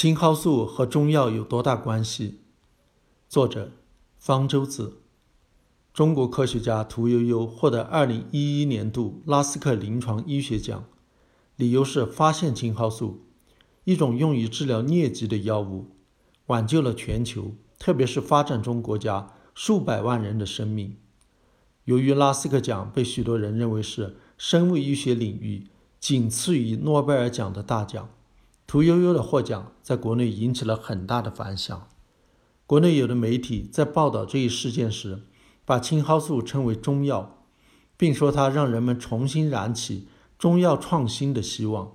青蒿素和中药有多大关系？作者：方舟子。中国科学家屠呦呦获得2011年度拉斯克临床医学奖，理由是发现青蒿素，一种用于治疗疟疾的药物，挽救了全球，特别是发展中国家数百万人的生命。由于拉斯克奖被许多人认为是生物医学领域仅次于诺贝尔奖的大奖。屠呦呦的获奖在国内引起了很大的反响。国内有的媒体在报道这一事件时，把青蒿素称为中药，并说它让人们重新燃起中药创新的希望。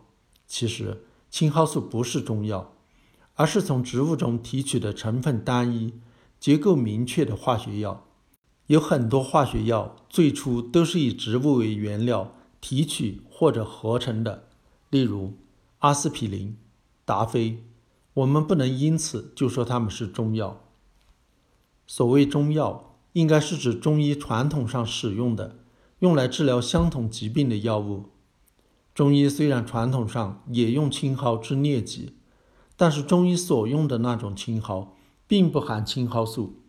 其实，青蒿素不是中药，而是从植物中提取的成分单一、结构明确的化学药。有很多化学药最初都是以植物为原料提取或者合成的，例如阿司匹林。达菲，我们不能因此就说它们是中药。所谓中药，应该是指中医传统上使用的、用来治疗相同疾病的药物。中医虽然传统上也用青蒿治疟疾，但是中医所用的那种青蒿并不含青蒿素，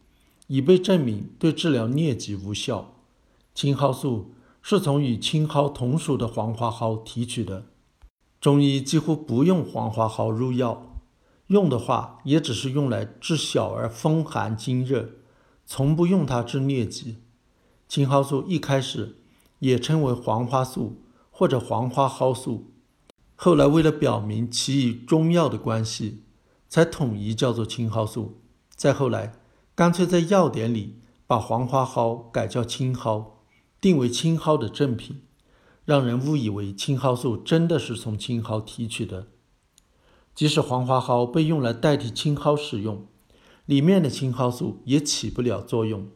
已被证明对治疗疟疾无效。青蒿素是从与青蒿同属的黄花蒿提取的。中医几乎不用黄花蒿入药，用的话也只是用来治小儿风寒惊热，从不用它治疟疾。青蒿素一开始也称为黄花素或者黄花蒿素，后来为了表明其与中药的关系，才统一叫做青蒿素。再后来，干脆在药典里把黄花蒿改叫青蒿，定为青蒿的正品。让人误以为青蒿素真的是从青蒿提取的，即使黄花蒿被用来代替青蒿使用，里面的青蒿素也起不了作用，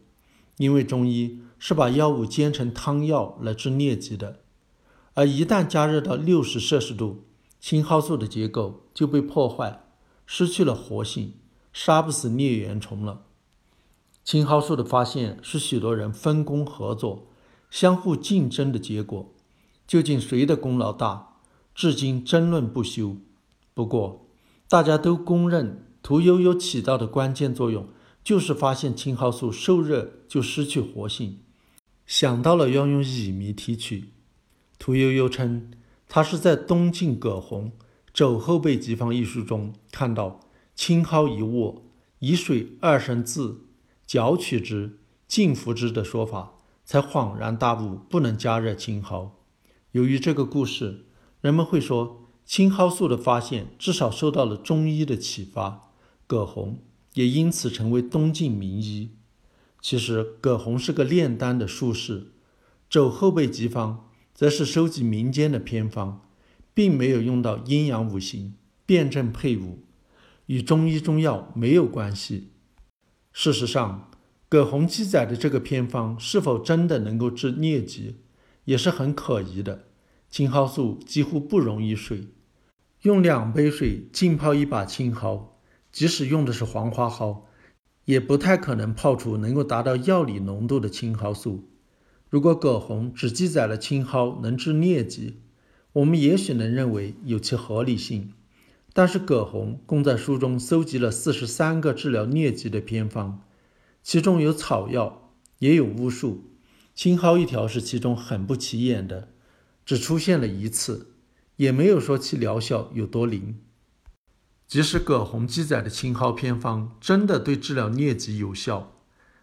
因为中医是把药物煎成汤药来治疟疾的，而一旦加热到六十摄氏度，青蒿素的结构就被破坏，失去了活性，杀不死疟原虫了。青蒿素的发现是许多人分工合作、相互竞争的结果。究竟谁的功劳大？至今争论不休。不过，大家都公认屠呦呦起到的关键作用，就是发现青蒿素受热就失去活性，想到了要用乙醚提取。屠呦呦称，她是在东晋葛洪《肘后备急方》一书中看到“青蒿一握，以水二升渍，搅取之，浸服之”的说法，才恍然大悟，不能加热青蒿。由于这个故事，人们会说青蒿素的发现至少受到了中医的启发，葛洪也因此成为东晋名医。其实，葛洪是个炼丹的术士，《肘后备急方》则是收集民间的偏方，并没有用到阴阳五行、辨证配伍，与中医中药没有关系。事实上，葛洪记载的这个偏方是否真的能够治疟疾？也是很可疑的。青蒿素几乎不溶于水，用两杯水浸泡一把青蒿，即使用的是黄花蒿，也不太可能泡出能够达到药理浓度的青蒿素。如果葛洪只记载了青蒿能治疟疾，我们也许能认为有其合理性。但是葛洪共在书中搜集了四十三个治疗疟疾的偏方，其中有草药，也有巫术。青蒿一条是其中很不起眼的，只出现了一次，也没有说其疗效有多灵。即使葛洪记载的青蒿偏方真的对治疗疟疾有效，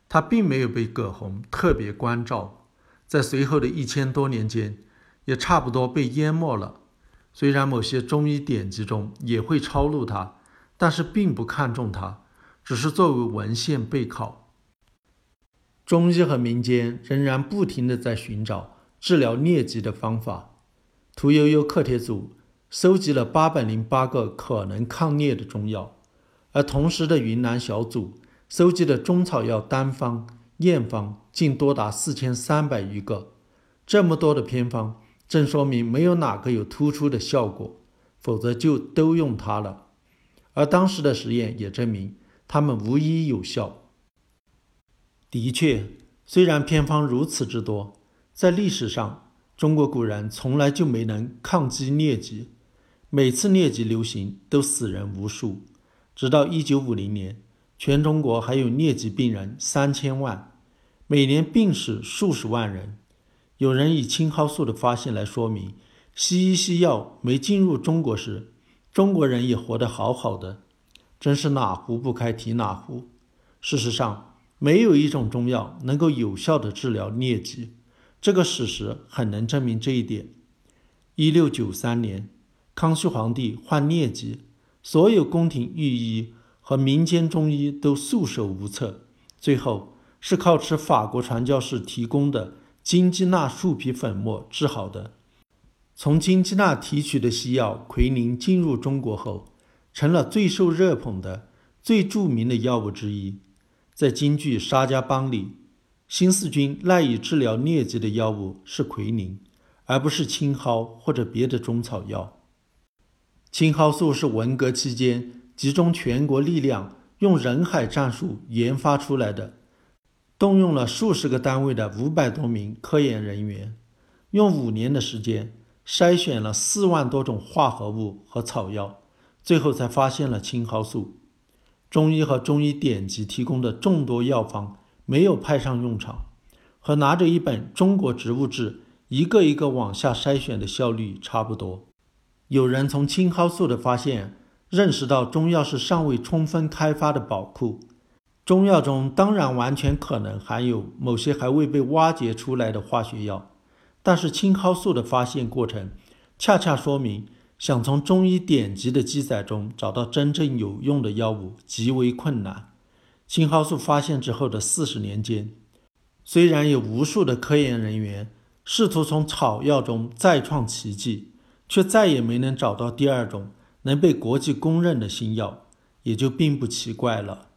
它并没有被葛洪特别关照，在随后的一千多年间，也差不多被淹没了。虽然某些中医典籍中也会抄录它，但是并不看重它，只是作为文献备考。中医和民间仍然不停地在寻找治疗疟疾的方法。屠呦呦课帖组收集了八百零八个可能抗疟的中药，而同时的云南小组收集的中草药单方、验方竟多达四千三百余个。这么多的偏方，正说明没有哪个有突出的效果，否则就都用它了。而当时的实验也证明，它们无一有效。的确，虽然偏方如此之多，在历史上，中国古人从来就没能抗击疟疾，每次疟疾流行都死人无数。直到1950年，全中国还有疟疾病人三千万，每年病死数十万人。有人以青蒿素的发现来说明，西医西药没进入中国时，中国人也活得好好的。真是哪壶不开提哪壶。事实上，没有一种中药能够有效地治疗疟疾，这个事实很能证明这一点。一六九三年，康熙皇帝患疟疾，所有宫廷御医和民间中医都束手无策，最后是靠吃法国传教士提供的金鸡纳树皮粉末治好的。从金鸡纳提取的西药奎宁进入中国后，成了最受热捧的、最著名的药物之一。在京剧《沙家浜》里，新四军赖以治疗疟疾的药物是奎宁，而不是青蒿或者别的中草药。青蒿素是文革期间集中全国力量，用人海战术研发出来的，动用了数十个单位的五百多名科研人员，用五年的时间筛选了四万多种化合物和草药。最后才发现了青蒿素，中医和中医典籍提供的众多药方没有派上用场，和拿着一本《中国植物志》一个一个往下筛选的效率差不多。有人从青蒿素的发现认识到，中药是尚未充分开发的宝库。中药中当然完全可能含有某些还未被挖掘出来的化学药，但是青蒿素的发现过程恰恰说明。想从中医典籍的记载中找到真正有用的药物极为困难。青蒿素发现之后的四十年间，虽然有无数的科研人员试图从草药中再创奇迹，却再也没能找到第二种能被国际公认的新药，也就并不奇怪了。